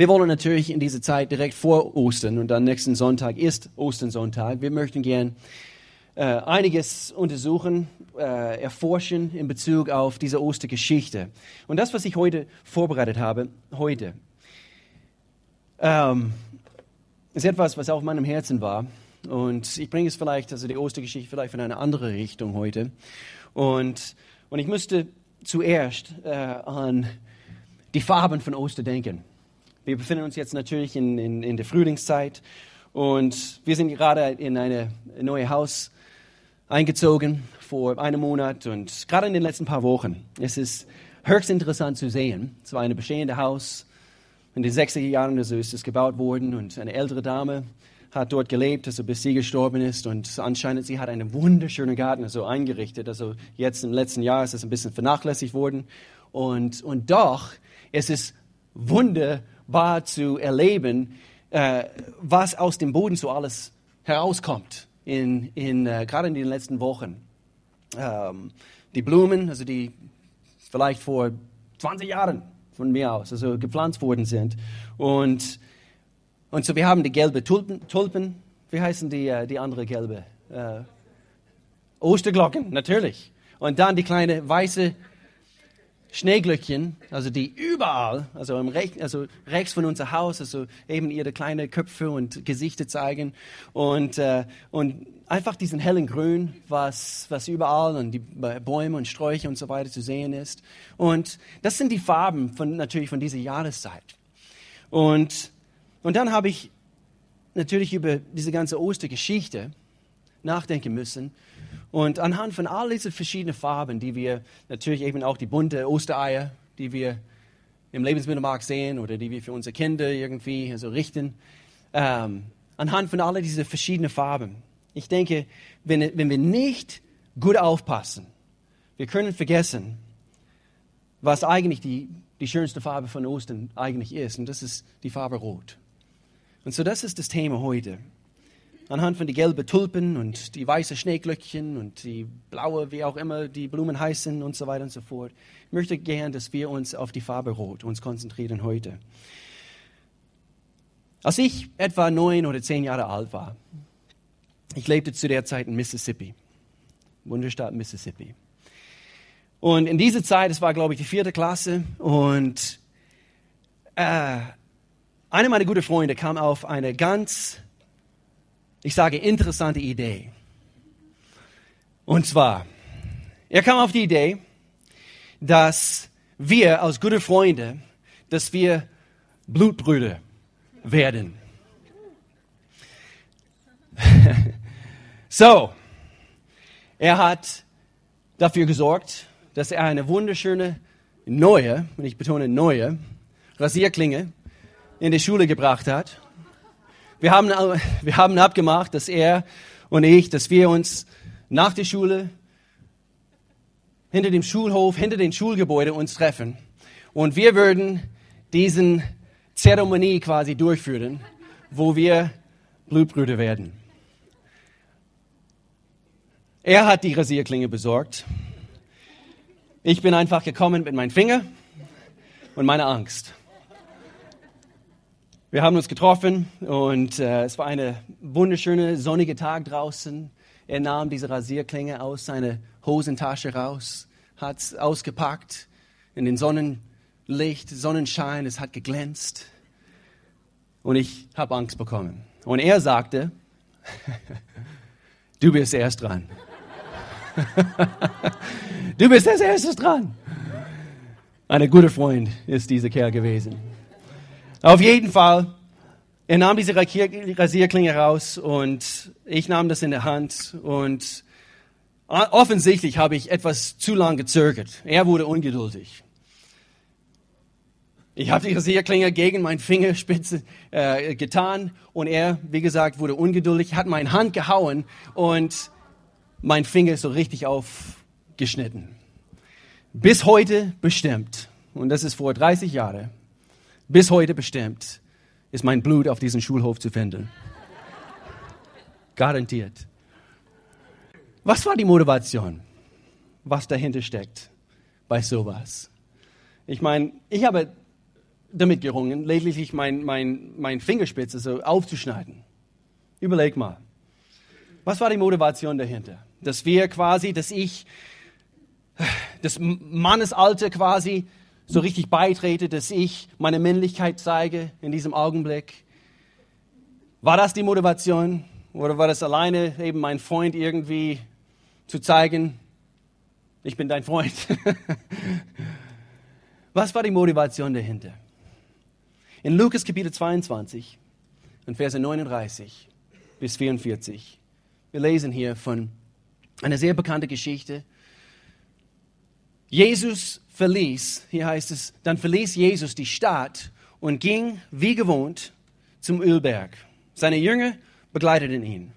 wir wollen natürlich in dieser Zeit direkt vor Ostern und dann nächsten Sonntag ist Osternsonntag. Wir möchten gern äh, einiges untersuchen, äh, erforschen in Bezug auf diese Ostergeschichte. Und das, was ich heute vorbereitet habe, heute, ähm, ist etwas, was auf meinem Herzen war. Und ich bringe es vielleicht, also die Ostergeschichte vielleicht in eine andere Richtung heute. Und, und ich müsste zuerst äh, an die Farben von Ostern denken. Wir befinden uns jetzt natürlich in, in, in der Frühlingszeit und wir sind gerade in ein neues Haus eingezogen vor einem Monat und gerade in den letzten paar Wochen. Es ist höchst interessant zu sehen. Es war ein bestehendes Haus. In den 60er Jahren also ist es gebaut worden und eine ältere Dame hat dort gelebt, also bis sie gestorben ist. Und anscheinend, sie hat einen wunderschönen Garten also eingerichtet. Also jetzt im letzten Jahr ist es ein bisschen vernachlässigt worden. Und, und doch ist es wunderbar zu erleben, äh, was aus dem Boden so alles herauskommt, in, in, äh, gerade in den letzten Wochen. Ähm, die Blumen, also die vielleicht vor 20 Jahren von mir aus, also gepflanzt worden sind. Und und so, wir haben die gelbe Tulpen, Tulpen wie heißen die, äh, die andere gelbe? Äh, Osterglocken, natürlich. Und dann die kleine weiße Schneeglöckchen, also die überall, also, im Rech, also rechts von unser Haus, also eben ihre kleinen Köpfe und Gesichter zeigen und, äh, und einfach diesen hellen Grün, was, was überall und die Bäume und Sträucher und so weiter zu sehen ist. Und das sind die Farben von, natürlich von dieser Jahreszeit. Und und dann habe ich natürlich über diese ganze Ostergeschichte nachdenken müssen. Und anhand von all diesen verschiedenen Farben, die wir natürlich eben auch die bunte Ostereier, die wir im Lebensmittelmarkt sehen oder die wir für unsere Kinder irgendwie so richten, ähm, anhand von all diesen verschiedenen Farben. Ich denke, wenn, wenn wir nicht gut aufpassen, wir können vergessen, was eigentlich die, die schönste Farbe von Ostern eigentlich ist. Und das ist die Farbe Rot. Und so das ist das Thema heute. Anhand von den gelben Tulpen und die weißen Schneeglöckchen und die blaue, wie auch immer die Blumen heißen und so weiter und so fort. Ich möchte gern, dass wir uns auf die Farbe Rot uns konzentrieren heute. Als ich etwa neun oder zehn Jahre alt war, ich lebte zu der Zeit in Mississippi, Bundesstaat Mississippi. Und in dieser Zeit, es war glaube ich die vierte Klasse, und äh, einer meiner guten Freunde kam auf eine ganz, ich sage, interessante Idee. Und zwar, er kam auf die Idee, dass wir als gute Freunde, dass wir Blutbrüder werden. so, er hat dafür gesorgt, dass er eine wunderschöne neue, und ich betone neue, Rasierklinge in die Schule gebracht hat. Wir haben, wir haben abgemacht, dass er und ich, dass wir uns nach der Schule hinter dem Schulhof, hinter den Schulgebäude uns treffen. Und wir würden diesen Zeremonie quasi durchführen, wo wir Blutbrüder werden. Er hat die Rasierklinge besorgt. Ich bin einfach gekommen mit meinem Finger und meiner Angst. Wir haben uns getroffen und äh, es war eine wunderschöne sonnige Tag draußen. Er nahm diese Rasierklinge aus seiner Hosentasche raus, hat es ausgepackt in den Sonnenlicht, Sonnenschein, es hat geglänzt und ich habe Angst bekommen. Und er sagte, du bist erst dran. du bist als erstes dran. Ein guter Freund ist dieser Kerl gewesen. Auf jeden Fall, er nahm diese Rasierklinge raus und ich nahm das in der Hand und offensichtlich habe ich etwas zu lang gezögert. Er wurde ungeduldig. Ich habe die Rasierklinge gegen meine Fingerspitze äh, getan und er, wie gesagt, wurde ungeduldig, hat meine Hand gehauen und mein Finger so richtig aufgeschnitten. Bis heute bestimmt, und das ist vor 30 Jahren, bis heute bestimmt, ist mein Blut auf diesem Schulhof zu finden. Garantiert. Was war die Motivation, was dahinter steckt bei sowas? Ich meine, ich habe damit gerungen, lediglich mein, mein, mein Fingerspitze so aufzuschneiden. Überleg mal. Was war die Motivation dahinter? Dass wir quasi, dass ich das Mannesalter quasi so richtig beitrete, dass ich meine Männlichkeit zeige in diesem Augenblick. War das die Motivation? Oder war das alleine eben mein Freund irgendwie zu zeigen, ich bin dein Freund? Was war die Motivation dahinter? In Lukas Kapitel 22, in Verse 39 bis 44, wir lesen hier von einer sehr bekannten Geschichte. Jesus verließ, hier heißt es, dann verließ Jesus die Stadt und ging wie gewohnt zum Ölberg. Seine Jünger begleiteten ihn.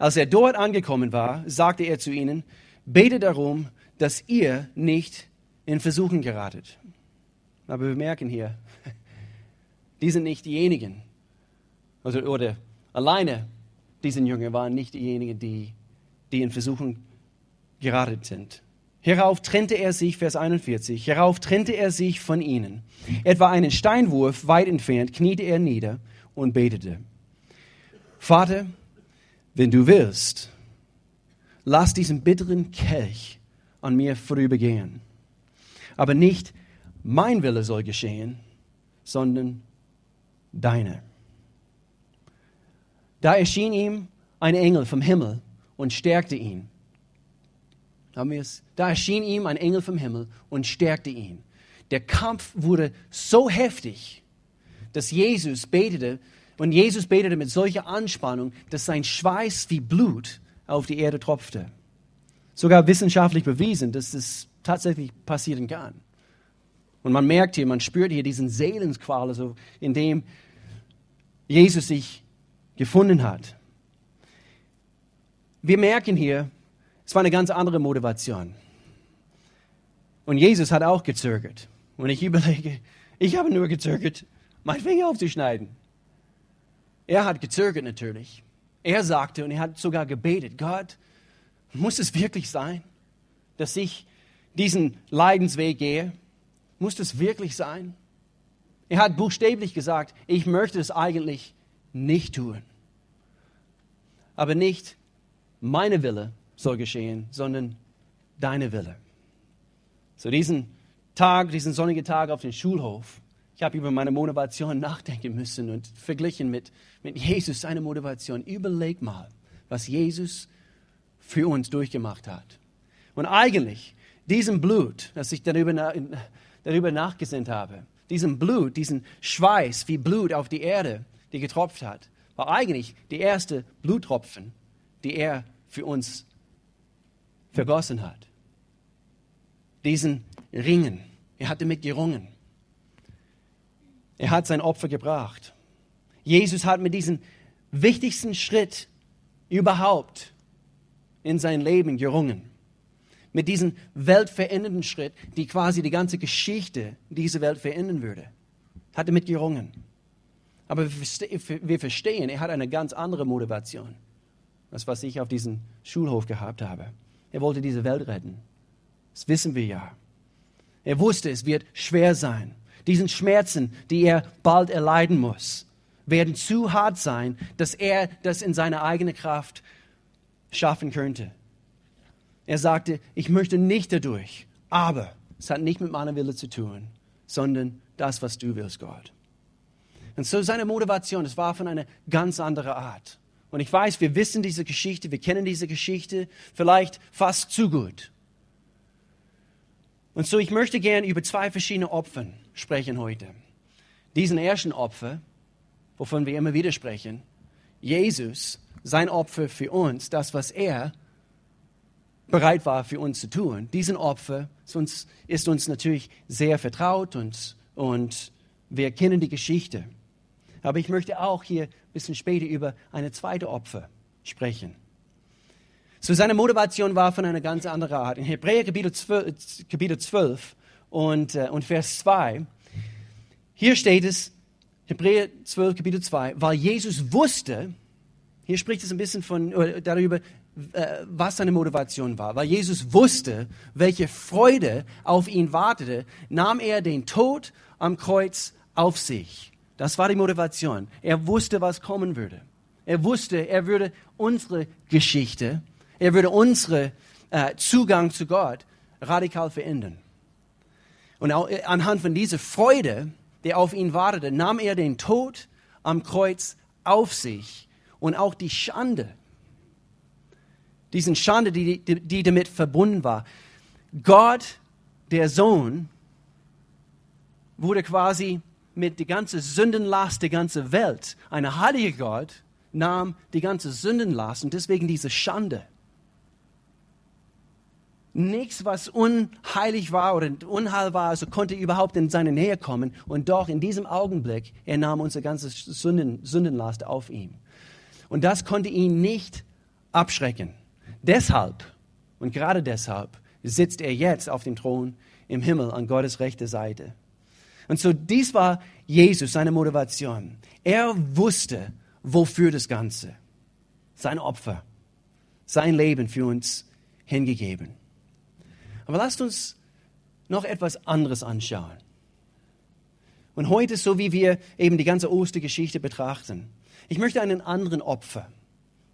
Als er dort angekommen war, sagte er zu ihnen, betet darum, dass ihr nicht in Versuchen geratet. Aber wir merken hier, die sind nicht diejenigen, also, oder alleine diese Jünger waren nicht diejenigen, die, die in Versuchen geratet sind. Hierauf trennte er sich, Vers 41, hierauf trennte er sich von ihnen. Etwa einen Steinwurf weit entfernt kniete er nieder und betete. Vater, wenn du willst, lass diesen bitteren Kelch an mir vorübergehen. Aber nicht mein Wille soll geschehen, sondern deine. Da erschien ihm ein Engel vom Himmel und stärkte ihn. Da erschien ihm ein Engel vom Himmel und stärkte ihn. Der Kampf wurde so heftig, dass Jesus betete, und Jesus betete mit solcher Anspannung, dass sein Schweiß wie Blut auf die Erde tropfte. Sogar wissenschaftlich bewiesen, dass das tatsächlich passieren kann. Und man merkt hier, man spürt hier diesen Seelenqual, also in dem Jesus sich gefunden hat. Wir merken hier, es war eine ganz andere Motivation. Und Jesus hat auch gezögert. Und ich überlege, ich habe nur gezögert, meinen Finger aufzuschneiden. Er hat gezögert natürlich. Er sagte und er hat sogar gebetet, Gott, muss es wirklich sein, dass ich diesen Leidensweg gehe? Muss das wirklich sein? Er hat buchstäblich gesagt, ich möchte es eigentlich nicht tun. Aber nicht meine Wille soll geschehen, sondern deine Wille. So diesen Tag, diesen sonnigen Tag auf dem Schulhof, ich habe über meine Motivation nachdenken müssen und verglichen mit, mit Jesus, seine Motivation. Überleg mal, was Jesus für uns durchgemacht hat. Und eigentlich, diesem Blut, das ich darüber, darüber nachgesinnt habe, diesem Blut, diesen Schweiß wie Blut auf die Erde, die getropft hat, war eigentlich die erste Bluttropfen, die er für uns vergossen hat. Diesen Ringen, er hatte mit gerungen. Er hat sein Opfer gebracht. Jesus hat mit diesem wichtigsten Schritt überhaupt in sein Leben gerungen. Mit diesem weltverändernden Schritt, die quasi die ganze Geschichte dieser Welt verändern würde. Hat er mit gerungen. Aber wir verstehen, er hat eine ganz andere Motivation, als was ich auf diesem Schulhof gehabt habe. Er wollte diese Welt retten. Das wissen wir ja. Er wusste, es wird schwer sein diesen Schmerzen, die er bald erleiden muss, werden zu hart sein, dass er das in seiner eigenen Kraft schaffen könnte. Er sagte, ich möchte nicht dadurch, aber es hat nicht mit meiner Wille zu tun, sondern das, was du willst, Gott. Und so seine Motivation, es war von einer ganz anderen Art. Und ich weiß, wir wissen diese Geschichte, wir kennen diese Geschichte vielleicht fast zu gut. Und so, ich möchte gerne über zwei verschiedene Opfer sprechen heute. Diesen ersten Opfer, wovon wir immer wieder sprechen, Jesus, sein Opfer für uns, das, was er bereit war für uns zu tun, diesen Opfer ist uns, ist uns natürlich sehr vertraut und, und wir kennen die Geschichte. Aber ich möchte auch hier ein bisschen später über eine zweite Opfer sprechen. So seine Motivation war von einer ganz anderen Art. In Hebräer Kapitel 12, Kapitel 12 und, äh, und Vers 2, hier steht es, Hebräer 12, Kapitel 2, weil Jesus wusste, hier spricht es ein bisschen von, darüber, äh, was seine Motivation war. Weil Jesus wusste, welche Freude auf ihn wartete, nahm er den Tod am Kreuz auf sich. Das war die Motivation. Er wusste, was kommen würde. Er wusste, er würde unsere Geschichte, er würde unseren äh, Zugang zu Gott radikal verändern. Und auch äh, anhand von dieser Freude, die auf ihn wartete, nahm er den Tod am Kreuz auf sich und auch die Schande, diesen Schande, die, die, die damit verbunden war. Gott, der Sohn, wurde quasi mit der ganzen Sündenlast der ganzen Welt. Ein heiliger Gott nahm die ganze Sündenlast und deswegen diese Schande. Nichts, was unheilig war oder unheil war, also konnte überhaupt in seine Nähe kommen. Und doch in diesem Augenblick, er nahm unsere ganze Sünden, Sündenlast auf ihm. Und das konnte ihn nicht abschrecken. Deshalb, und gerade deshalb, sitzt er jetzt auf dem Thron im Himmel an Gottes rechter Seite. Und so dies war Jesus, seine Motivation. Er wusste, wofür das Ganze. Sein Opfer, sein Leben für uns hingegeben. Aber lasst uns noch etwas anderes anschauen. Und heute, so wie wir eben die ganze Ostergeschichte betrachten, ich möchte einen anderen Opfer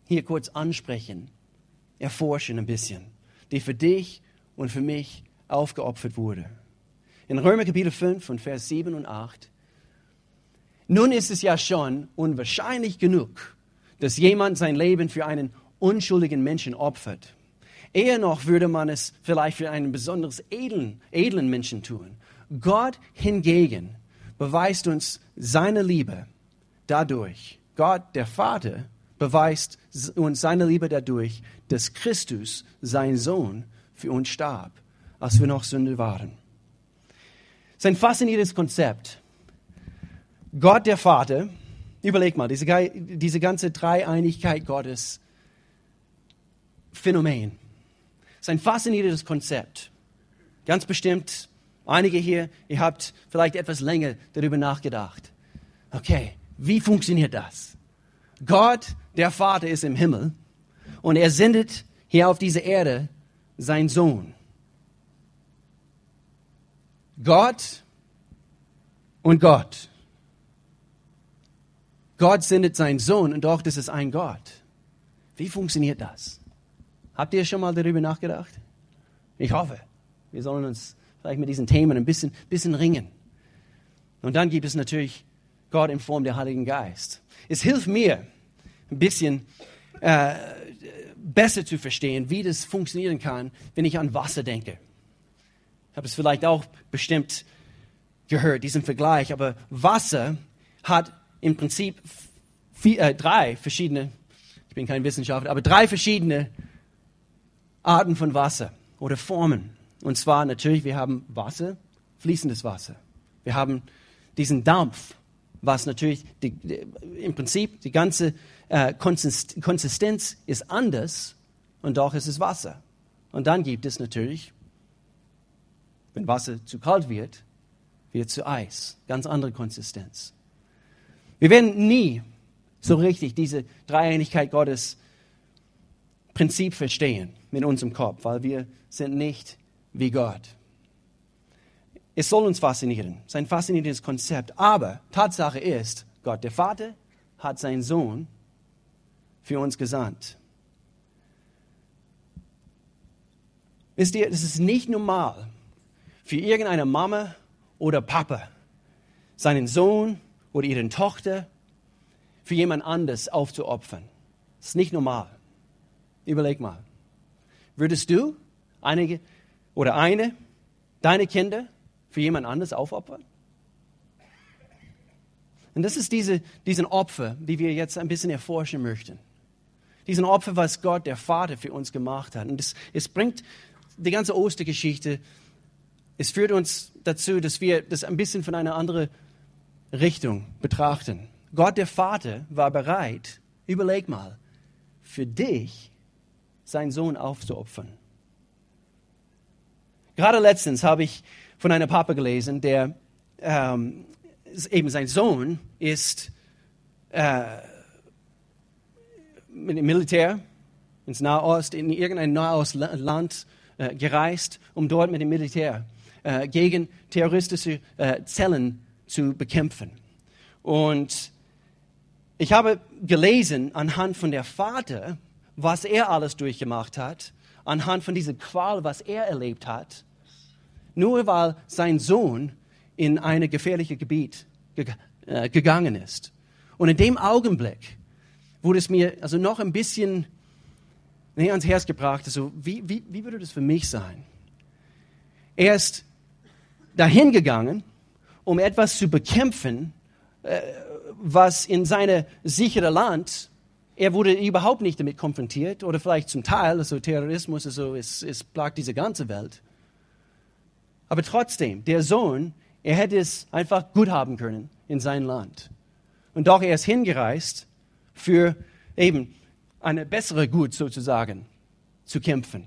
hier kurz ansprechen, erforschen ein bisschen, die für dich und für mich aufgeopfert wurde. In Römer Kapitel 5 und Vers 7 und 8. Nun ist es ja schon unwahrscheinlich genug, dass jemand sein Leben für einen unschuldigen Menschen opfert. Eher noch würde man es vielleicht für einen besonders edlen, edlen Menschen tun. Gott hingegen beweist uns seine Liebe dadurch. Gott, der Vater, beweist uns seine Liebe dadurch, dass Christus, sein Sohn, für uns starb, als wir noch Sünde waren. Das ist ein faszinierendes Konzept. Gott, der Vater, überleg mal, diese, diese ganze Dreieinigkeit Gottes Phänomen ist ein faszinierendes Konzept. Ganz bestimmt, einige hier, ihr habt vielleicht etwas länger darüber nachgedacht. Okay, wie funktioniert das? Gott, der Vater, ist im Himmel und er sendet hier auf diese Erde seinen Sohn. Gott und Gott. Gott sendet seinen Sohn und doch, das ist ein Gott. Wie funktioniert das? Habt ihr schon mal darüber nachgedacht? Ich hoffe. Wir sollen uns vielleicht mit diesen Themen ein bisschen, bisschen ringen. Und dann gibt es natürlich Gott in Form der Heiligen Geist. Es hilft mir ein bisschen äh, besser zu verstehen, wie das funktionieren kann, wenn ich an Wasser denke. Ich habe es vielleicht auch bestimmt gehört, diesen Vergleich, aber Wasser hat im Prinzip vier, äh, drei verschiedene, ich bin kein Wissenschaftler, aber drei verschiedene Arten von Wasser oder Formen. Und zwar natürlich, wir haben Wasser, fließendes Wasser. Wir haben diesen Dampf, was natürlich die, die, im Prinzip die ganze äh, Konsistenz ist anders und doch ist es Wasser. Und dann gibt es natürlich, wenn Wasser zu kalt wird, wird zu Eis. Ganz andere Konsistenz. Wir werden nie so richtig diese Dreieinigkeit Gottes Prinzip verstehen mit unserem Kopf, weil wir sind nicht wie Gott. Es soll uns faszinieren, es ist ein faszinierendes Konzept. Aber Tatsache ist, Gott der Vater hat seinen Sohn für uns gesandt. Wisst ihr, es ist nicht normal für irgendeine Mama oder Papa seinen Sohn oder ihre Tochter für jemand anders aufzuopfern. Das ist nicht normal. Überleg mal. Würdest du einige oder eine deine Kinder für jemand anderes aufopfern? Und das ist diese, diesen Opfer, die wir jetzt ein bisschen erforschen möchten. Diesen Opfer, was Gott, der Vater, für uns gemacht hat. Und es, es bringt die ganze Ostergeschichte, es führt uns dazu, dass wir das ein bisschen von einer anderen Richtung betrachten. Gott, der Vater, war bereit, überleg mal, für dich seinen Sohn aufzuopfern. Gerade letztens habe ich von einem Papa gelesen, der ähm, eben sein Sohn ist äh, dem Militär ins Nahost, in irgendein Nahostland äh, gereist, um dort mit dem Militär äh, gegen terroristische äh, Zellen zu bekämpfen. Und ich habe gelesen anhand von der Vater, was er alles durchgemacht hat, anhand von dieser Qual, was er erlebt hat, nur weil sein Sohn in ein gefährliches Gebiet äh, gegangen ist. Und in dem Augenblick wurde es mir also noch ein bisschen näher ans Herz gebracht, also wie, wie, wie würde das für mich sein? Er ist dahin gegangen, um etwas zu bekämpfen, äh, was in seinem sicheren Land, er wurde überhaupt nicht damit konfrontiert oder vielleicht zum Teil, also Terrorismus, also es, es plagt diese ganze Welt. Aber trotzdem, der Sohn, er hätte es einfach gut haben können in sein Land. Und doch er ist hingereist, für eben eine bessere Gut sozusagen zu kämpfen.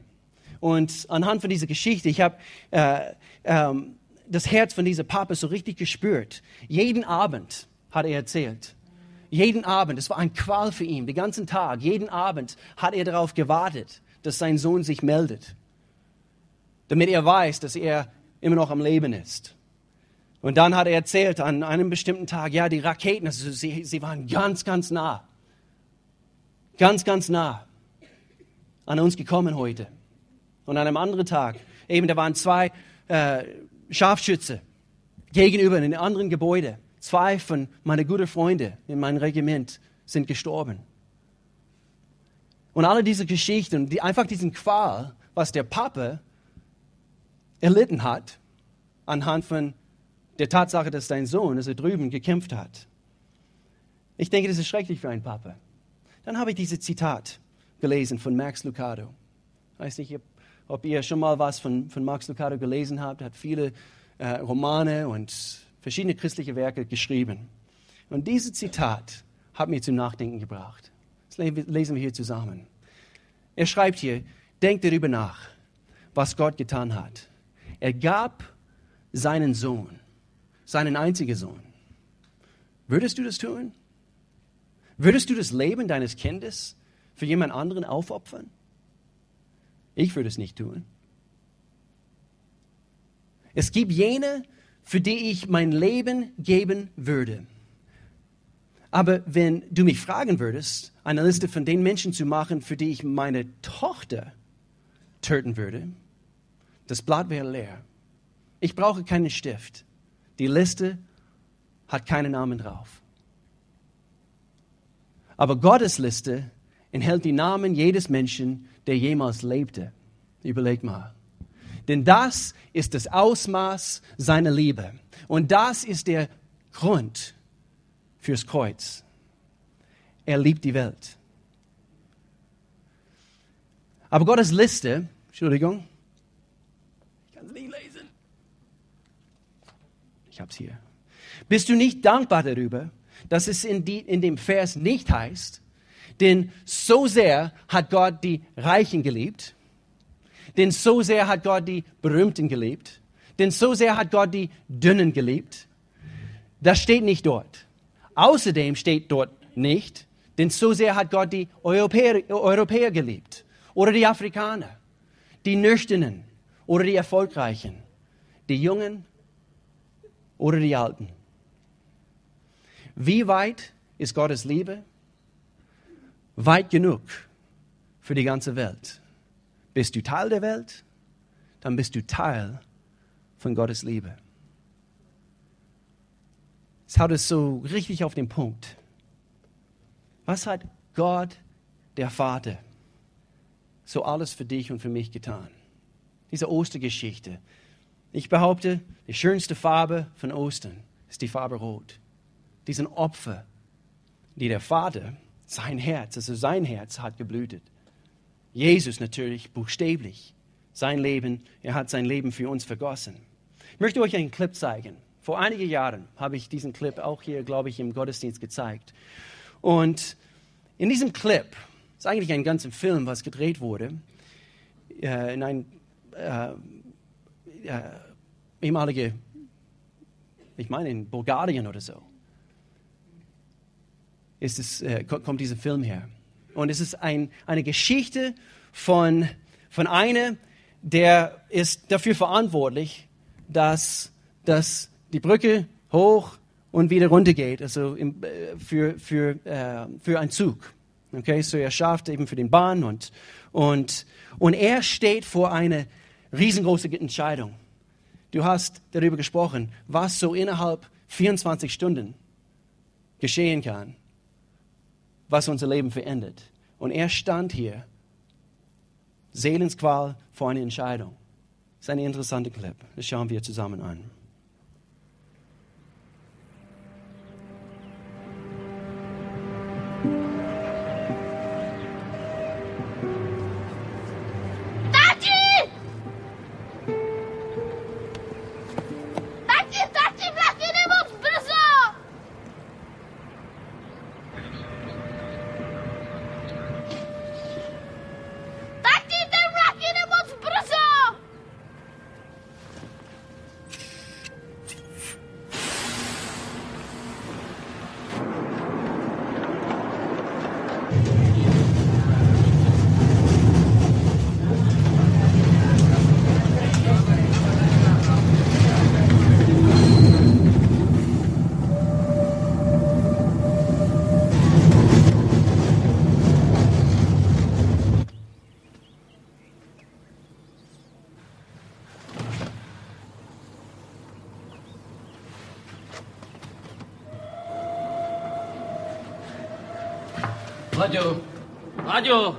Und anhand von dieser Geschichte, ich habe äh, ähm, das Herz von diesem Papa so richtig gespürt. Jeden Abend hat er erzählt. Jeden Abend, es war ein Qual für ihn, den ganzen Tag, jeden Abend hat er darauf gewartet, dass sein Sohn sich meldet, damit er weiß, dass er immer noch am Leben ist. Und dann hat er erzählt an einem bestimmten Tag, ja, die Raketen, also sie, sie waren ganz, ganz nah, ganz, ganz nah an uns gekommen heute. Und an einem anderen Tag, eben da waren zwei äh, Scharfschütze gegenüber in einem anderen Gebäude. Zwei von meinen guten Freunden in meinem Regiment sind gestorben. Und alle diese Geschichten, die, einfach diesen Qual, was der Papa erlitten hat, anhand von der Tatsache, dass dein Sohn, dass er drüben gekämpft hat. Ich denke, das ist schrecklich für einen Papa. Dann habe ich dieses Zitat gelesen von Max Lucado. Ich weiß nicht, ob ihr schon mal was von, von Max Lucado gelesen habt. Er hat viele äh, Romane und verschiedene christliche Werke geschrieben. Und dieses Zitat hat mir zum Nachdenken gebracht. Das lesen wir hier zusammen. Er schreibt hier, denkt darüber nach, was Gott getan hat. Er gab seinen Sohn, seinen einzigen Sohn. Würdest du das tun? Würdest du das Leben deines Kindes für jemand anderen aufopfern? Ich würde es nicht tun. Es gibt jene, für die ich mein Leben geben würde. Aber wenn du mich fragen würdest, eine Liste von den Menschen zu machen, für die ich meine Tochter töten würde, das Blatt wäre leer. Ich brauche keinen Stift. Die Liste hat keinen Namen drauf. Aber Gottes Liste enthält die Namen jedes Menschen, der jemals lebte. Überleg mal. Denn das ist das Ausmaß seiner Liebe. Und das ist der Grund fürs Kreuz. Er liebt die Welt. Aber Gottes Liste, Entschuldigung, Ich habe es hier. Bist du nicht dankbar darüber, dass es in, die, in dem Vers nicht heißt, denn so sehr hat Gott die Reichen geliebt, denn so sehr hat Gott die Berühmten geliebt, denn so sehr hat Gott die Dünnen geliebt. Das steht nicht dort. Außerdem steht dort nicht, denn so sehr hat Gott die Europäer, Europäer geliebt oder die Afrikaner, die Nüchternen oder die Erfolgreichen, die Jungen oder die Alten? Wie weit ist Gottes Liebe? Weit genug für die ganze Welt. Bist du Teil der Welt? Dann bist du Teil von Gottes Liebe. Es haut es so richtig auf den Punkt. Was hat Gott, der Vater, so alles für dich und für mich getan? Diese Ostergeschichte, ich behaupte, die schönste Farbe von Ostern ist die Farbe Rot. Diesen Opfer, die der Vater, sein Herz, also sein Herz hat geblutet. Jesus natürlich buchstäblich. Sein Leben, er hat sein Leben für uns vergossen. Ich möchte euch einen Clip zeigen. Vor einigen Jahren habe ich diesen Clip auch hier, glaube ich, im Gottesdienst gezeigt. Und in diesem Clip, ist eigentlich ein ganzer Film, was gedreht wurde, äh, in ein äh, äh, ehemalige, ich meine in Bulgarien oder so, ist es, äh, kommt dieser Film her. Und es ist ein, eine Geschichte von, von einem, der ist dafür verantwortlich, dass, dass die Brücke hoch und wieder runter geht, also im, äh, für, für, äh, für einen Zug. Okay, so er schafft eben für den Bahn und, und, und er steht vor einer riesengroßen Entscheidung. Du hast darüber gesprochen, was so innerhalb 24 Stunden geschehen kann, was unser Leben verändert. Und er stand hier, Seelensqual vor einer Entscheidung. Das ist eine interessante Clip. Das schauen wir zusammen an. 那就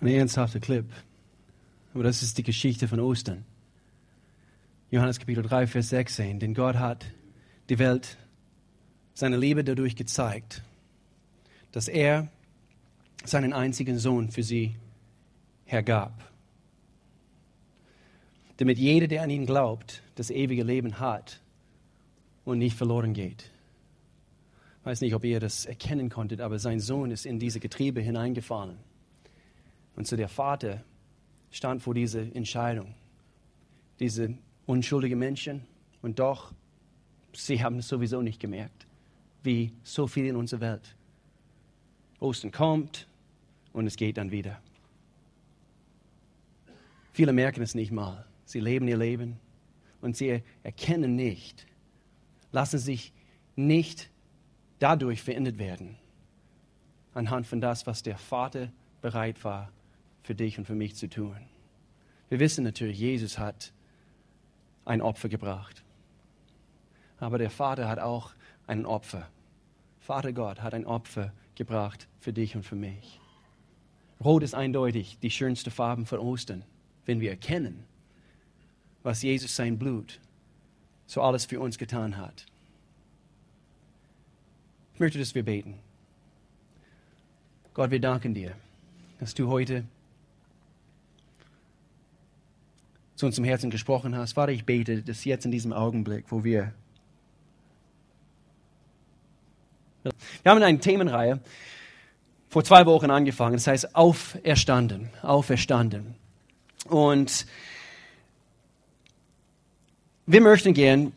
Ein ernsthafter Clip. Aber das ist die Geschichte von Ostern. Johannes Kapitel 3, Vers 16. Denn Gott hat die Welt seine Liebe dadurch gezeigt, dass er seinen einzigen Sohn für sie hergab. Damit jeder, der an ihn glaubt, das ewige Leben hat und nicht verloren geht. Ich weiß nicht, ob ihr das erkennen konntet, aber sein Sohn ist in diese Getriebe hineingefallen. Und so der Vater stand vor dieser Entscheidung. Diese unschuldigen Menschen und doch, sie haben es sowieso nicht gemerkt. wie so viel in unserer Welt. Ostern kommt und es geht dann wieder. Viele merken es nicht mal. Sie leben ihr Leben und sie erkennen nicht, lassen sich nicht dadurch verändert werden, anhand von das, was der Vater bereit war, für dich und für mich zu tun. Wir wissen natürlich, Jesus hat ein Opfer gebracht. Aber der Vater hat auch ein Opfer. Vater Gott hat ein Opfer gebracht für dich und für mich. Rot ist eindeutig die schönste Farbe von Ostern, wenn wir erkennen, was Jesus sein Blut so alles für uns getan hat. Ich möchte, dass wir beten. Gott, wir danken dir, dass du heute zu uns im Herzen gesprochen hast. Vater, ich bete, dass jetzt in diesem Augenblick, wo wir. Wir haben eine Themenreihe vor zwei Wochen angefangen. Das heißt Auferstanden. Auferstanden. Und wir möchten gern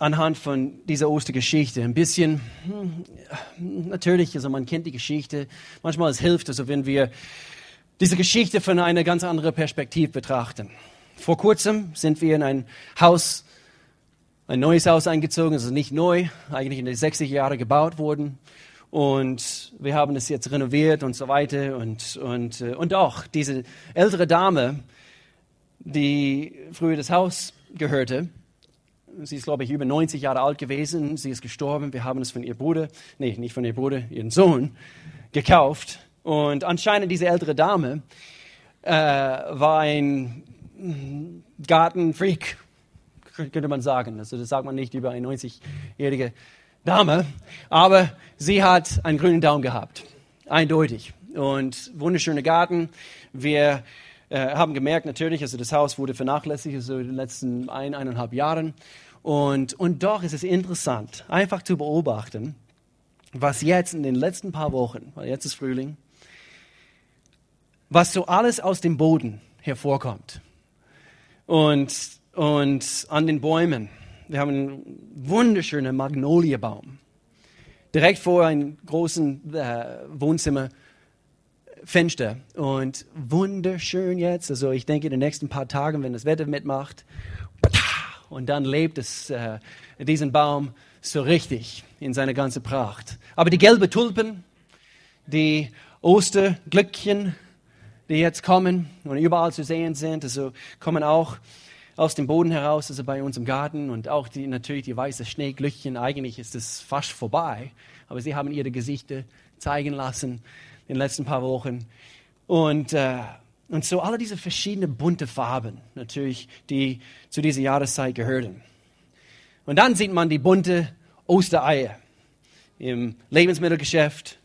anhand von dieser Ostergeschichte ein bisschen, hm, natürlich, also man kennt die Geschichte, manchmal es hilft, also wenn wir diese Geschichte von einer ganz anderen Perspektive betrachten. Vor kurzem sind wir in ein Haus, ein neues Haus eingezogen, also nicht neu, eigentlich in den 60 Jahren gebaut worden. Und wir haben es jetzt renoviert und so weiter. Und, und, äh, und auch diese ältere Dame, die früher das Haus gehörte, sie ist, glaube ich, über 90 Jahre alt gewesen. Sie ist gestorben. Wir haben es von ihr Bruder, nee, nicht von ihr Bruder, ihren Sohn, gekauft. Und anscheinend diese ältere Dame äh, war ein Gartenfreak, könnte man sagen. Also das sagt man nicht über eine 90-jährige Dame, aber sie hat einen grünen Daumen gehabt, eindeutig. Und wunderschöner Garten. Wir äh, haben gemerkt natürlich, also das Haus wurde vernachlässigt also in den letzten ein, eineinhalb Jahren. Und, und doch ist es interessant, einfach zu beobachten, was jetzt in den letzten paar Wochen, weil jetzt ist Frühling, was so alles aus dem Boden hervorkommt. Und, und an den Bäumen, wir haben einen wunderschönen Magnoliebaum. Direkt vor einem großen äh, Wohnzimmerfenster. Und wunderschön jetzt. Also ich denke, in den nächsten paar Tagen, wenn das Wetter mitmacht, und dann lebt es, äh, diesen Baum so richtig in seiner ganzen Pracht. Aber die gelben Tulpen, die Osterglöckchen, die jetzt kommen und überall zu sehen sind, also kommen auch aus dem Boden heraus, also bei uns im Garten und auch die, natürlich die weißen Schneeglöckchen. Eigentlich ist es fast vorbei, aber sie haben ihre Gesichter zeigen lassen in den letzten paar Wochen. Und, äh, und so alle diese verschiedenen bunte Farben, natürlich, die zu dieser Jahreszeit gehören. Und dann sieht man die bunte Ostereier im Lebensmittelgeschäft,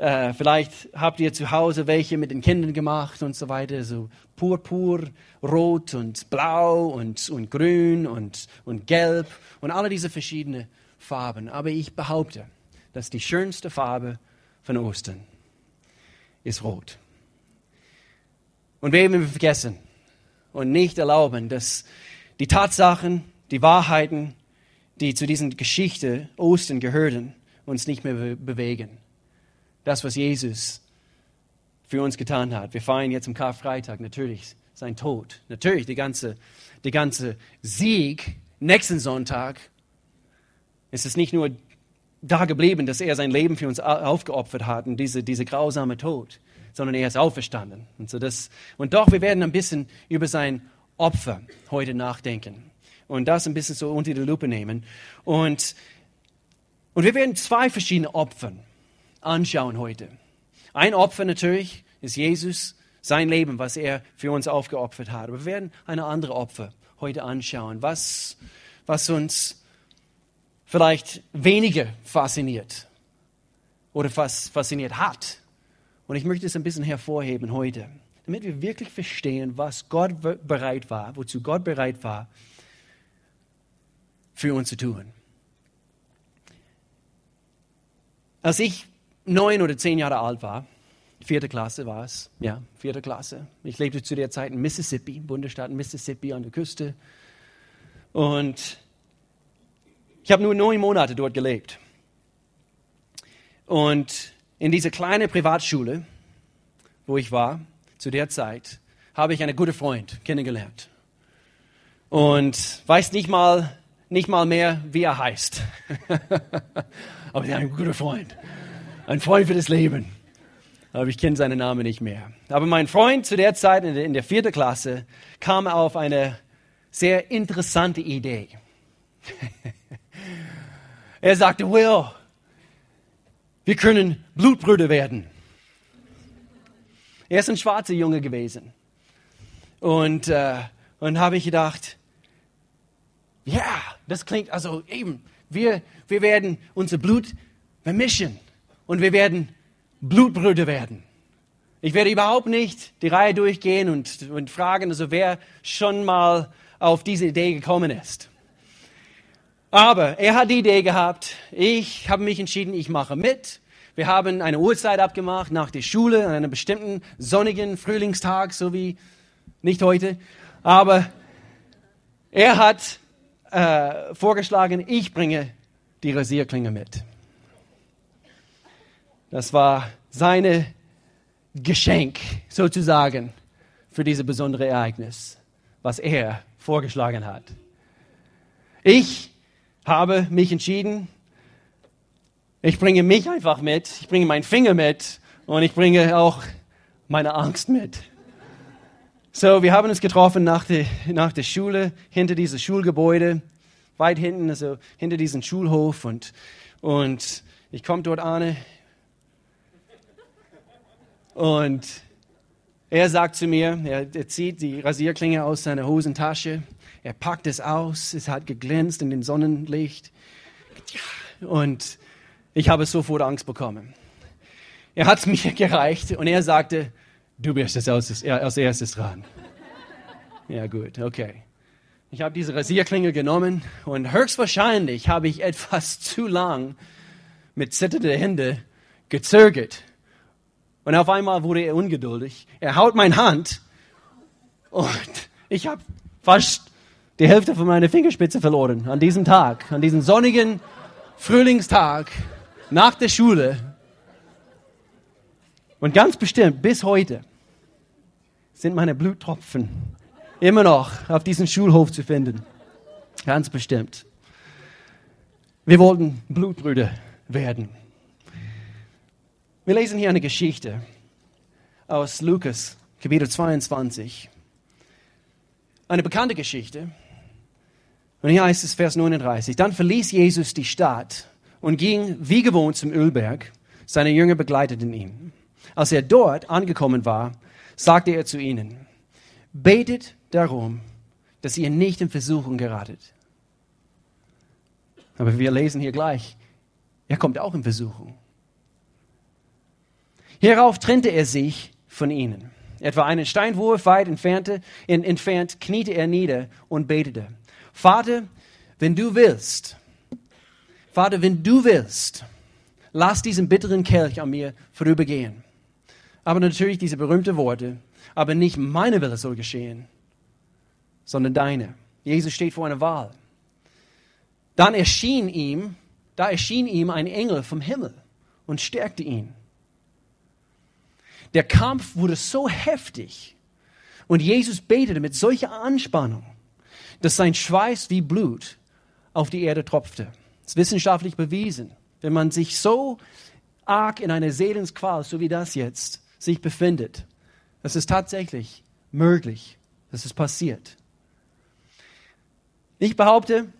äh, vielleicht habt ihr zu Hause welche mit den Kindern gemacht und so weiter, so purpur, rot und blau und, und grün und, und gelb und alle diese verschiedenen Farben. Aber ich behaupte, dass die schönste Farbe von Ostern ist rot. Und wir werden vergessen und nicht erlauben, dass die Tatsachen, die Wahrheiten, die zu diesen Geschichte Ostern gehören, uns nicht mehr bewegen das, was Jesus für uns getan hat. Wir feiern jetzt am Karfreitag natürlich sein Tod. Natürlich die ganze, die ganze Sieg. Nächsten Sonntag ist es nicht nur da geblieben, dass er sein Leben für uns aufgeopfert hat und diese, diese grausame Tod, sondern er ist auferstanden. Und, so das, und doch, wir werden ein bisschen über sein Opfer heute nachdenken und das ein bisschen so unter die Lupe nehmen. Und, und wir werden zwei verschiedene Opfer anschauen heute. Ein Opfer natürlich ist Jesus, sein Leben, was er für uns aufgeopfert hat. Aber wir werden eine andere Opfer heute anschauen, was, was uns vielleicht weniger fasziniert oder was fasziniert hat. Und ich möchte es ein bisschen hervorheben heute, damit wir wirklich verstehen, was Gott bereit war, wozu Gott bereit war, für uns zu tun. Als ich neun oder zehn Jahre alt war, vierte Klasse war es, ja, vierte Klasse. Ich lebte zu der Zeit in Mississippi, Bundesstaat Mississippi an der Küste. Und ich habe nur neun Monate dort gelebt. Und in dieser kleinen Privatschule, wo ich war, zu der Zeit, habe ich einen guten Freund kennengelernt. Und weiß nicht mal, nicht mal mehr, wie er heißt. Aber er ist ein guter Freund. Ein Freund für das Leben. Aber ich kenne seinen Namen nicht mehr. Aber mein Freund zu der Zeit in der, in der vierten Klasse kam auf eine sehr interessante Idee. er sagte, Will, wir können Blutbrüder werden. Er ist ein schwarzer Junge gewesen. Und, äh, und habe ich gedacht, ja, das klingt also eben, wir, wir werden unser Blut vermischen und wir werden Blutbrüder werden. Ich werde überhaupt nicht die Reihe durchgehen und, und fragen, also wer schon mal auf diese Idee gekommen ist. Aber er hat die Idee gehabt, ich habe mich entschieden, ich mache mit. Wir haben eine Uhrzeit abgemacht nach der Schule an einem bestimmten sonnigen Frühlingstag, so wie nicht heute. Aber er hat äh, vorgeschlagen, ich bringe die Rasierklinge mit. Das war seine Geschenk sozusagen für dieses besondere Ereignis, was er vorgeschlagen hat. Ich habe mich entschieden, ich bringe mich einfach mit, ich bringe meinen Finger mit und ich bringe auch meine Angst mit. So, wir haben uns getroffen nach der, nach der Schule, hinter diesem Schulgebäude, weit hinten, also hinter diesem Schulhof. Und, und ich komme dort an. Und er sagt zu mir, er, er zieht die Rasierklinge aus seiner Hosentasche. Er packt es aus, es hat geglänzt in dem Sonnenlicht. Und ich habe sofort Angst bekommen. Er hat es mir gereicht und er sagte, Du bist als, als erstes dran. Ja gut, okay. Ich habe diese Rasierklinge genommen und höchstwahrscheinlich habe ich etwas zu lang mit zitternden Händen gezögert. Und auf einmal wurde er ungeduldig. Er haut meine Hand und ich habe fast die Hälfte von meiner Fingerspitze verloren an diesem Tag, an diesem sonnigen Frühlingstag nach der Schule. Und ganz bestimmt bis heute sind meine Bluttropfen immer noch auf diesem Schulhof zu finden. Ganz bestimmt. Wir wollten Blutbrüder werden. Wir lesen hier eine Geschichte aus Lukas, Kapitel 22. Eine bekannte Geschichte. Und hier heißt es Vers 39. Dann verließ Jesus die Stadt und ging wie gewohnt zum Ölberg. Seine Jünger begleiteten ihn. Als er dort angekommen war, sagte er zu ihnen, betet darum, dass ihr nicht in Versuchung geratet. Aber wir lesen hier gleich, er kommt auch in Versuchung. Hierauf trennte er sich von ihnen. Etwa einen Steinwurf weit entfernte, in, entfernt kniete er nieder und betete. Vater, wenn du willst, Vater, wenn du willst, lass diesen bitteren Kelch an mir vorübergehen. Aber natürlich diese berühmten Worte, aber nicht meine Wille soll geschehen, sondern deine. Jesus steht vor einer Wahl. Dann erschien ihm, da erschien ihm ein Engel vom Himmel und stärkte ihn. Der Kampf wurde so heftig und Jesus betete mit solcher Anspannung, dass sein Schweiß wie Blut auf die Erde tropfte. Das ist wissenschaftlich bewiesen. Wenn man sich so arg in einer Seelensqual, so wie das jetzt, sich befindet. Es ist tatsächlich möglich, dass es passiert. Ich behaupte,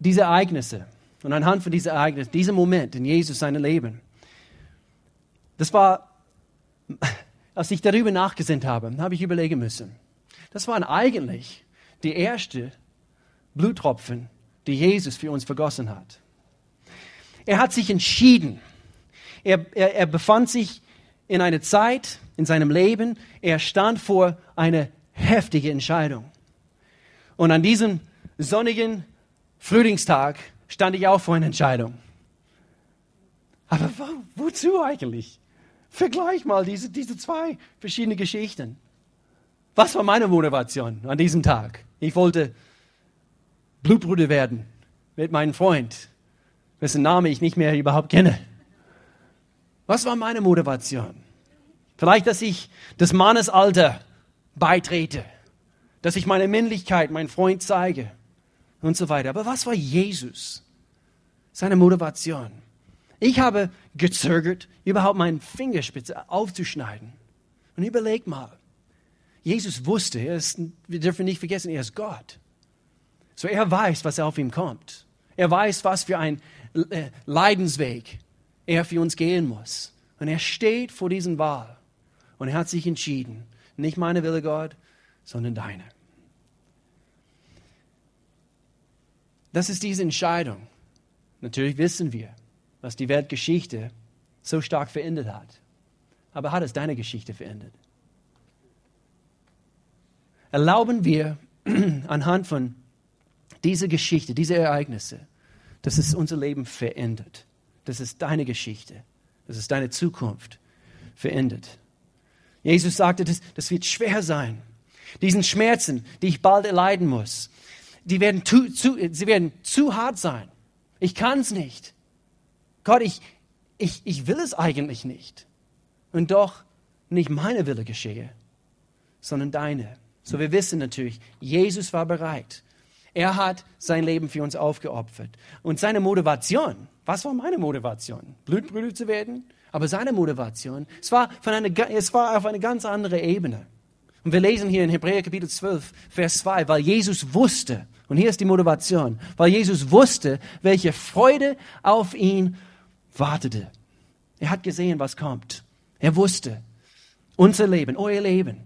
diese Ereignisse und anhand von diesen Ereignissen, dieser Moment in Jesus seinem Leben, das war, als ich darüber nachgesinnt habe, habe ich überlegen müssen. Das waren eigentlich die ersten Bluttropfen, die Jesus für uns vergossen hat. Er hat sich entschieden. Er, er, er befand sich in einer Zeit in seinem Leben, er stand vor einer heftigen Entscheidung. Und an diesem sonnigen Frühlingstag stand ich auch vor einer Entscheidung. Aber wo, wozu eigentlich? Vergleich mal diese, diese zwei verschiedene Geschichten. Was war meine Motivation an diesem Tag? Ich wollte Blutbruder werden mit meinem Freund, dessen Name ich nicht mehr überhaupt kenne. Was war meine Motivation? Vielleicht, dass ich das Mannesalter beitrete, dass ich meine Männlichkeit, meinen Freund zeige und so weiter. Aber was war Jesus? Seine Motivation. Ich habe gezögert, überhaupt meinen Fingerspitze aufzuschneiden. Und überleg mal, Jesus wusste, er ist, wir dürfen nicht vergessen, er ist Gott. So er weiß, was auf ihm kommt. Er weiß, was für ein äh, Leidensweg er für uns gehen muss. Und er steht vor diesem Wahl. Und er hat sich entschieden, nicht meine Wille, Gott, sondern deine. Das ist diese Entscheidung. Natürlich wissen wir, was die Weltgeschichte so stark verändert hat. Aber hat es deine Geschichte verändert? Erlauben wir anhand von dieser Geschichte, dieser Ereignisse, dass es unser Leben verändert. Das ist deine Geschichte. Das ist deine Zukunft verändert. Jesus sagte, das, das wird schwer sein. Diesen Schmerzen, die ich bald erleiden muss, die werden zu, zu, sie werden zu hart sein. Ich kann es nicht. Gott, ich, ich, ich will es eigentlich nicht. Und doch nicht meine Wille geschehe, sondern deine. So wir wissen natürlich, Jesus war bereit. Er hat sein Leben für uns aufgeopfert. Und seine Motivation, was war meine Motivation? Blutbrüder zu werden? Aber seine Motivation, es war, von einer, es war auf eine ganz andere Ebene. Und wir lesen hier in Hebräer Kapitel 12, Vers 2, weil Jesus wusste, und hier ist die Motivation, weil Jesus wusste, welche Freude auf ihn wartete. Er hat gesehen, was kommt. Er wusste, unser Leben, euer Leben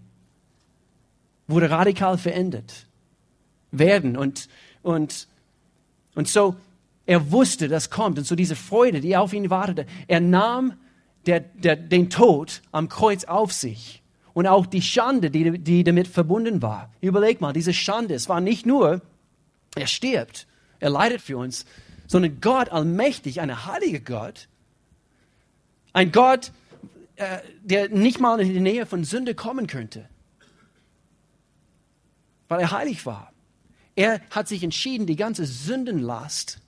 wurde radikal verändert werden. Und, und, und so, er wusste, das kommt. Und so diese Freude, die auf ihn wartete. Er nahm der, der, den Tod am Kreuz auf sich. Und auch die Schande, die, die damit verbunden war. Überleg mal, diese Schande, es war nicht nur, er stirbt, er leidet für uns, sondern Gott allmächtig, ein heiliger Gott, ein Gott, äh, der nicht mal in die Nähe von Sünde kommen könnte, weil er heilig war. Er hat sich entschieden, die ganze Sündenlast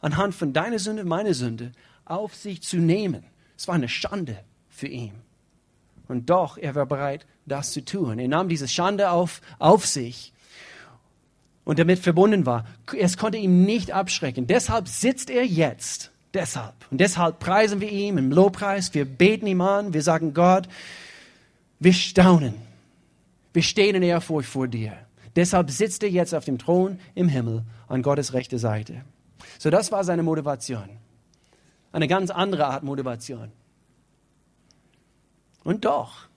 anhand von deiner Sünde, meiner Sünde, auf sich zu nehmen. Es war eine Schande für ihn. Und doch, er war bereit, das zu tun. Er nahm diese Schande auf, auf sich und damit verbunden war. Es konnte ihn nicht abschrecken. Deshalb sitzt er jetzt. Deshalb. Und deshalb preisen wir ihn im Lobpreis. Wir beten ihm an. Wir sagen Gott, wir staunen. Wir stehen in Ehrfurcht vor dir. Deshalb sitzt er jetzt auf dem Thron im Himmel an Gottes rechter Seite. So, das war seine Motivation. Eine ganz andere Art Motivation. Und doch,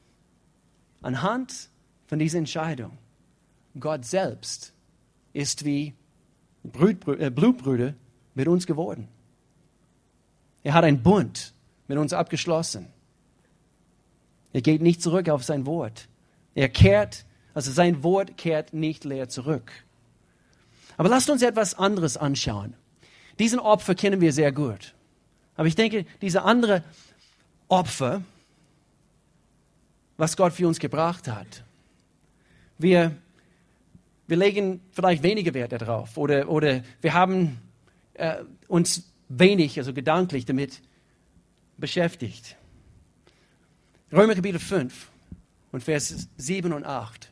anhand von dieser Entscheidung, Gott selbst ist wie äh, Blutbrüder mit uns geworden. Er hat einen Bund mit uns abgeschlossen. Er geht nicht zurück auf sein Wort. Er kehrt also sein Wort kehrt nicht leer zurück. Aber lasst uns etwas anderes anschauen. Diesen Opfer kennen wir sehr gut. Aber ich denke, diese andere Opfer, was Gott für uns gebracht hat, wir, wir legen vielleicht weniger Wert darauf oder, oder wir haben äh, uns wenig, also gedanklich damit beschäftigt. Römer Kapitel 5 und Vers 7 und 8.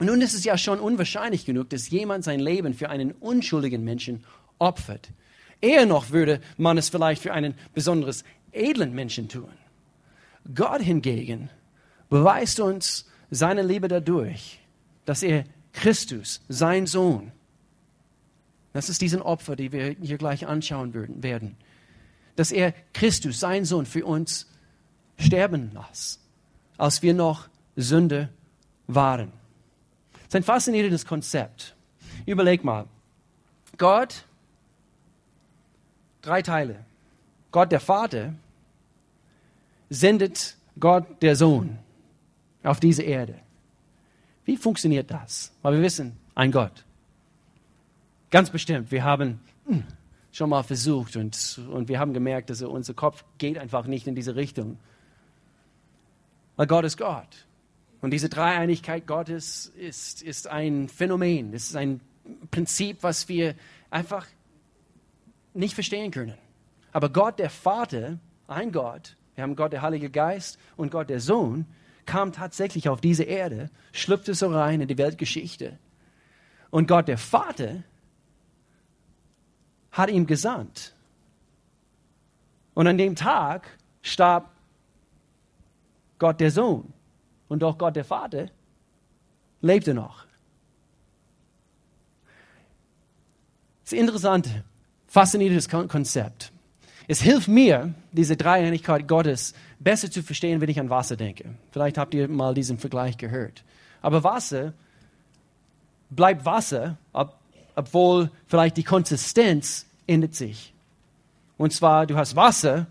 Nun ist es ja schon unwahrscheinlich genug, dass jemand sein Leben für einen unschuldigen Menschen opfert. Eher noch würde man es vielleicht für einen besonders edlen Menschen tun. Gott hingegen beweist uns seine Liebe dadurch, dass er Christus, sein Sohn, das ist diesen Opfer, die wir hier gleich anschauen werden, dass er Christus, sein Sohn, für uns sterben lässt, als wir noch Sünde waren. Das ist ein faszinierendes Konzept. Überleg mal. Gott, drei Teile. Gott der Vater sendet Gott der Sohn auf diese Erde. Wie funktioniert das? Weil wir wissen, ein Gott. Ganz bestimmt. Wir haben hm, schon mal versucht und, und wir haben gemerkt, dass unser Kopf geht einfach nicht in diese Richtung. Weil Gott ist Gott. Und diese Dreieinigkeit Gottes ist, ist ein Phänomen, es ist ein Prinzip, was wir einfach nicht verstehen können. Aber Gott, der Vater, ein Gott, wir haben Gott, der Heilige Geist und Gott, der Sohn, kam tatsächlich auf diese Erde, schlüpfte so rein in die Weltgeschichte. Und Gott, der Vater, hat ihn gesandt. Und an dem Tag starb Gott der Sohn. Und doch Gott der Vater lebte noch. Das ist ein interessantes, faszinierendes Konzept. Es hilft mir, diese Dreieinigkeit Gottes besser zu verstehen, wenn ich an Wasser denke. Vielleicht habt ihr mal diesen Vergleich gehört. Aber Wasser bleibt Wasser, ob, obwohl vielleicht die Konsistenz ändert sich. Und zwar, du hast Wasser,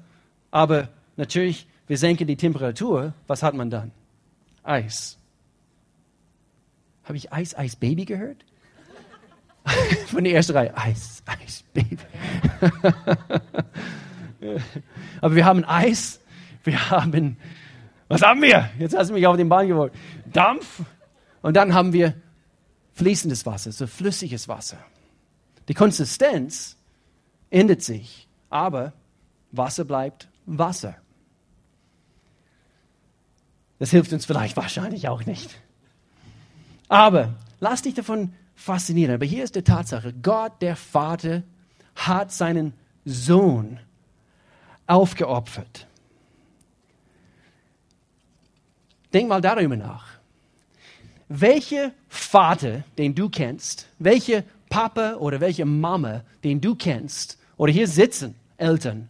aber natürlich, wir senken die Temperatur. Was hat man dann? Eis. Habe ich Eis, Eis, Baby gehört? Von der ersten Reihe. Eis, Eis, Baby. Aber wir haben Eis, wir haben, was haben wir? Jetzt hast du mich auf den Bahn geworfen. Dampf und dann haben wir fließendes Wasser, so flüssiges Wasser. Die Konsistenz ändert sich, aber Wasser bleibt Wasser. Das hilft uns vielleicht wahrscheinlich auch nicht. Aber lass dich davon faszinieren. Aber hier ist die Tatsache, Gott, der Vater, hat seinen Sohn aufgeopfert. Denk mal darüber nach. Welcher Vater, den du kennst, welche Papa oder welche Mama, den du kennst, oder hier sitzen Eltern,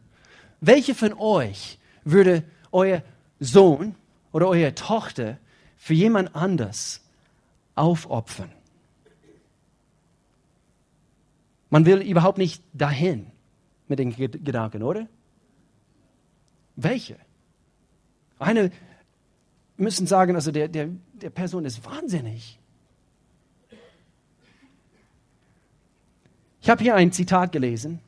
welche von euch würde euer Sohn oder eure Tochter für jemand anders aufopfern? Man will überhaupt nicht dahin mit den Gedanken, oder? Welche? Eine müssen sagen, also der, der, der Person ist wahnsinnig. Ich habe hier ein Zitat gelesen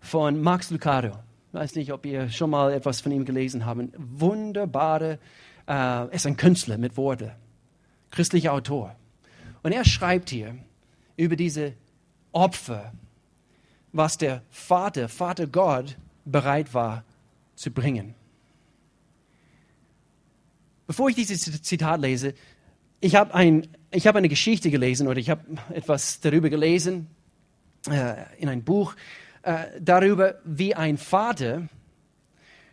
von Max Lucado. Ich weiß nicht, ob ihr schon mal etwas von ihm gelesen habt. Wunderbare, äh, er ist ein Künstler mit Worten, christlicher Autor. Und er schreibt hier über diese Opfer, was der Vater, Vater Gott, bereit war zu bringen. Bevor ich dieses Zitat lese, ich habe ein, hab eine Geschichte gelesen oder ich habe etwas darüber gelesen äh, in einem Buch äh, darüber, wie ein Vater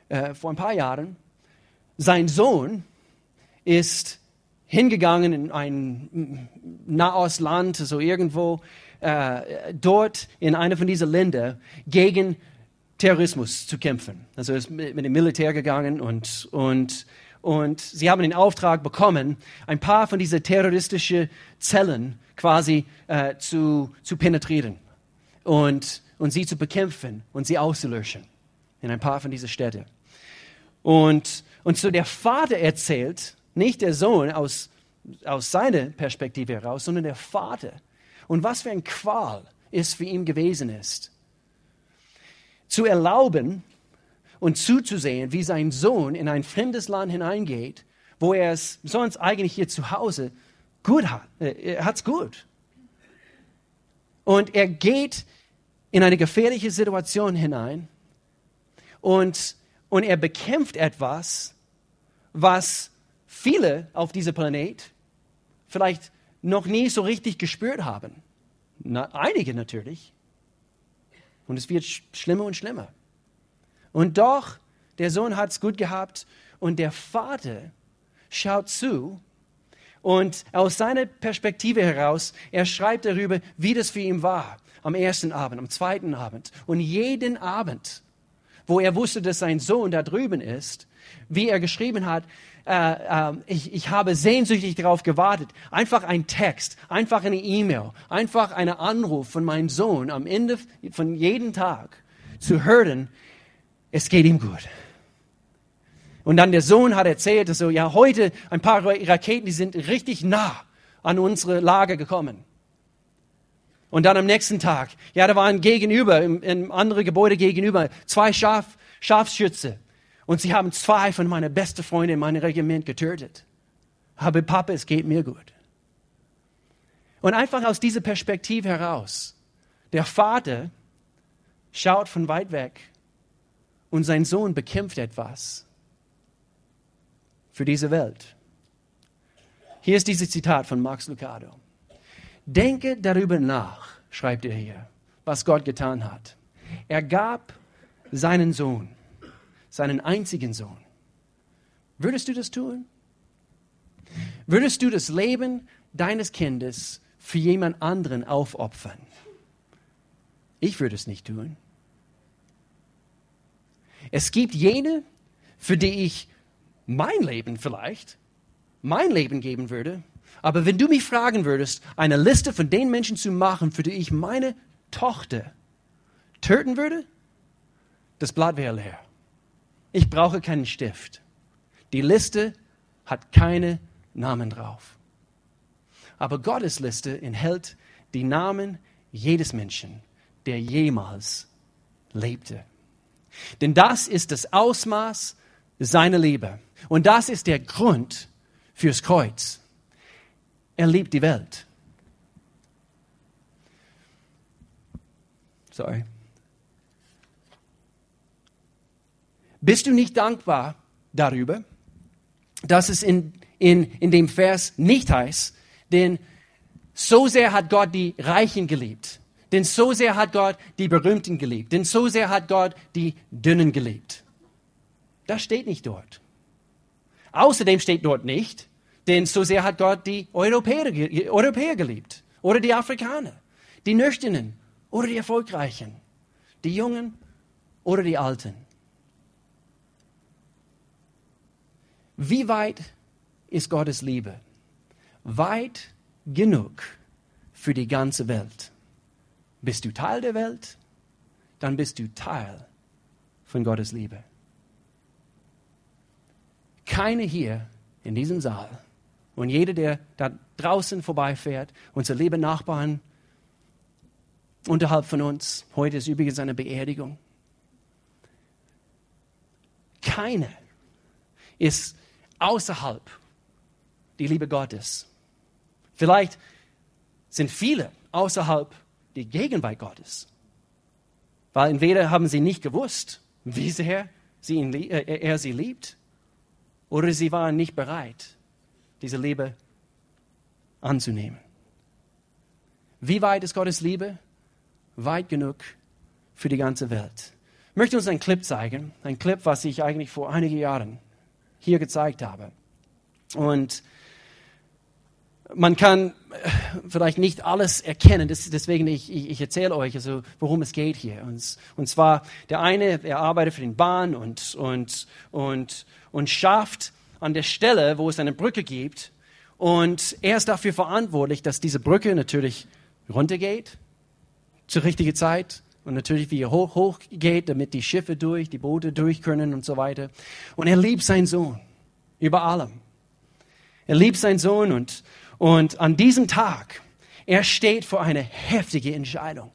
äh, vor ein paar Jahren, sein Sohn ist hingegangen in ein Nahostland, so irgendwo, äh, dort in einer von diesen Ländern gegen Terrorismus zu kämpfen. Also er ist mit, dem Militär gegangen und, und, und sie haben den Auftrag bekommen, ein paar von diesen terroristischen Zellen quasi äh, zu, zu penetrieren und, und sie zu bekämpfen und sie auszulöschen in ein paar von diesen Städten. Und, und so der Vater erzählt, nicht der Sohn aus, aus seiner Perspektive heraus, sondern der Vater. Und was für ein Qual es für ihn gewesen ist zu erlauben und zuzusehen, wie sein Sohn in ein fremdes Land hineingeht, wo er es sonst eigentlich hier zu Hause gut hat. Äh, er hat es gut. Und er geht in eine gefährliche Situation hinein und, und er bekämpft etwas, was viele auf diesem Planet vielleicht noch nie so richtig gespürt haben. Na, einige natürlich. Und es wird schlimmer und schlimmer. Und doch, der Sohn hat es gut gehabt und der Vater schaut zu und aus seiner Perspektive heraus, er schreibt darüber, wie das für ihn war am ersten Abend, am zweiten Abend und jeden Abend, wo er wusste, dass sein Sohn da drüben ist, wie er geschrieben hat, äh, äh, ich, ich habe sehnsüchtig darauf gewartet. Einfach ein Text, einfach eine E-Mail, einfach ein Anruf von meinem Sohn am Ende von jedem Tag zu hören, es geht ihm gut. Und dann der Sohn hat erzählt, dass so, ja, heute ein paar Raketen, die sind richtig nah an unsere Lager gekommen. Und dann am nächsten Tag, ja, da waren gegenüber, im, im andere Gebäude gegenüber, zwei Schaf, Schafschütze. Und sie haben zwei von meinen besten Freunden in meinem Regiment getötet. Aber Papa, es geht mir gut. Und einfach aus dieser Perspektive heraus, der Vater schaut von weit weg und sein Sohn bekämpft etwas für diese Welt. Hier ist dieses Zitat von Max Lucado. Denke darüber nach, schreibt er hier, was Gott getan hat. Er gab seinen Sohn, seinen einzigen Sohn. Würdest du das tun? Würdest du das Leben deines Kindes für jemand anderen aufopfern? Ich würde es nicht tun. Es gibt jene, für die ich mein Leben vielleicht, mein Leben geben würde. Aber wenn du mich fragen würdest, eine Liste von den Menschen zu machen, für die ich meine Tochter töten würde, das Blatt wäre leer. Ich brauche keinen Stift. Die Liste hat keine Namen drauf. Aber Gottes Liste enthält die Namen jedes Menschen, der jemals lebte. Denn das ist das Ausmaß seiner Liebe. Und das ist der Grund fürs Kreuz. Er liebt die Welt. Sorry. Bist du nicht dankbar darüber, dass es in, in, in dem Vers nicht heißt, denn so sehr hat Gott die Reichen geliebt, denn so sehr hat Gott die Berühmten geliebt, denn so sehr hat Gott die Dünnen geliebt. Das steht nicht dort. Außerdem steht dort nicht, denn so sehr hat Gott die Europäer, Europäer geliebt oder die Afrikaner, die Nüchternen oder die Erfolgreichen, die Jungen oder die Alten. Wie weit ist Gottes Liebe? Weit genug für die ganze Welt. Bist du Teil der Welt? Dann bist du Teil von Gottes Liebe. Keiner hier in diesem Saal und jeder, der da draußen vorbeifährt, unsere lieben Nachbarn unterhalb von uns, heute ist übrigens eine Beerdigung. Keiner ist außerhalb die Liebe Gottes. Vielleicht sind viele außerhalb die Gegenwart Gottes. Weil entweder haben sie nicht gewusst, wie sehr sie ihn, äh, er sie liebt, oder sie waren nicht bereit, diese Liebe anzunehmen. Wie weit ist Gottes Liebe? Weit genug für die ganze Welt. Ich möchte uns einen Clip zeigen, ein Clip, was ich eigentlich vor einigen Jahren hier gezeigt habe. Und man kann äh, vielleicht nicht alles erkennen, deswegen ich, ich, ich erzähle euch, also, worum es geht hier. Und, und zwar der eine, er arbeitet für den Bahn und, und, und, und schafft an der Stelle, wo es eine Brücke gibt. Und er ist dafür verantwortlich, dass diese Brücke natürlich runtergeht zur richtigen Zeit und natürlich wieder hoch, hoch geht, damit die Schiffe durch, die Boote durch können und so weiter. Und er liebt seinen Sohn über allem. Er liebt seinen Sohn und, und an diesem Tag, er steht vor einer heftigen Entscheidung.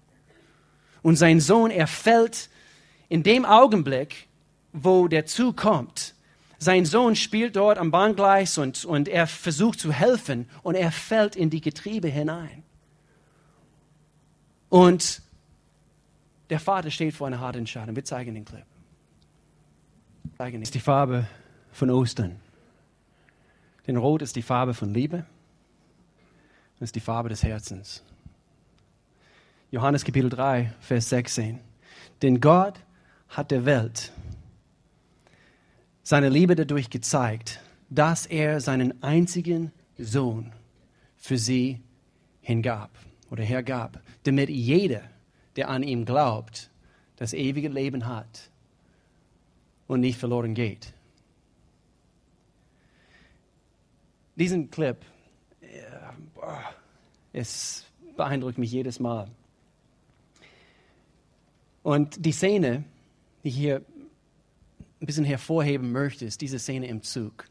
Und sein Sohn, er fällt in dem Augenblick, wo der Zug kommt. Sein Sohn spielt dort am Bahngleis und, und er versucht zu helfen und er fällt in die Getriebe hinein. Und der Vater steht vor einer harten Entscheidung. Wir zeigen den Clip. Das ist die Farbe von Ostern. Denn Rot ist die Farbe von Liebe. Das ist die Farbe des Herzens. Johannes Kapitel 3, Vers 16. Denn Gott hat der Welt seine Liebe dadurch gezeigt, dass er seinen einzigen Sohn für sie hingab oder hergab, damit jeder, der an ihm glaubt, das ewige Leben hat und nicht verloren geht. Diesen Clip, es beeindruckt mich jedes Mal. Und die Szene, die ich hier ein bisschen hervorheben möchte, ist diese Szene im Zug.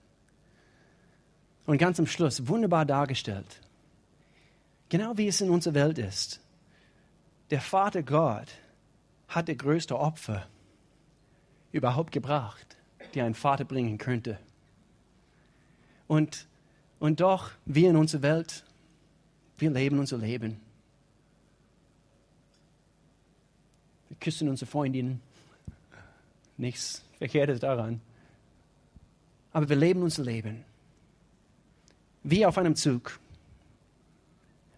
Und ganz am Schluss, wunderbar dargestellt. Genau wie es in unserer Welt ist. Der Vater Gott hat der größte Opfer überhaupt gebracht, die ein Vater bringen könnte. Und und doch, wir in unserer Welt, wir leben unser Leben. Wir küssen unsere Freundinnen. Nichts Verkehrtes daran. Aber wir leben unser Leben wie auf einem Zug.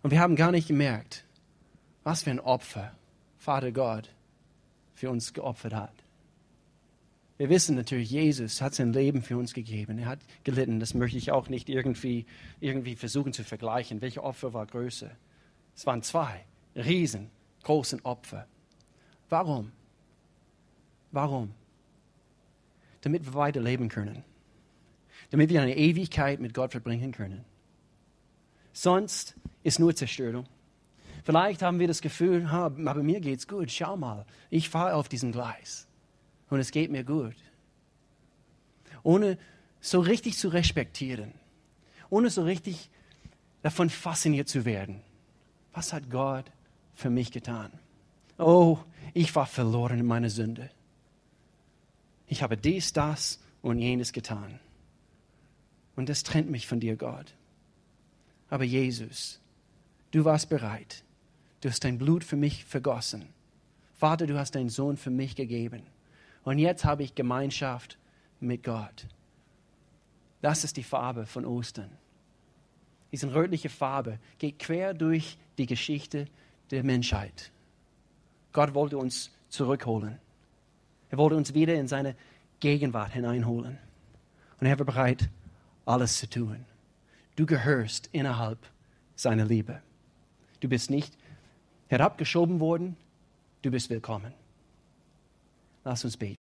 Und wir haben gar nicht gemerkt, was für ein Opfer Vater Gott für uns geopfert hat. Wir wissen natürlich, Jesus hat sein Leben für uns gegeben. Er hat gelitten. Das möchte ich auch nicht irgendwie, irgendwie versuchen zu vergleichen. Welche Opfer war größer? Es waren zwei riesengroßen Opfer. Warum? Warum? Damit wir weiterleben können. Damit wir eine Ewigkeit mit Gott verbringen können. Sonst ist nur Zerstörung. Vielleicht haben wir das Gefühl, aber mir geht's gut. Schau mal, ich fahre auf diesem Gleis und es geht mir gut. Ohne so richtig zu respektieren, ohne so richtig davon fasziniert zu werden. Was hat Gott für mich getan? Oh, ich war verloren in meiner Sünde. Ich habe dies, das und jenes getan. Und das trennt mich von dir, Gott. Aber Jesus, du warst bereit. Du hast dein Blut für mich vergossen. Vater, du hast deinen Sohn für mich gegeben. Und jetzt habe ich Gemeinschaft mit Gott. Das ist die Farbe von Ostern. Diese rötliche Farbe geht quer durch die Geschichte der Menschheit. Gott wollte uns zurückholen. Er wollte uns wieder in seine Gegenwart hineinholen. Und er war bereit, alles zu tun. Du gehörst innerhalb seiner Liebe. Du bist nicht herabgeschoben worden, du bist willkommen. Lass uns beten.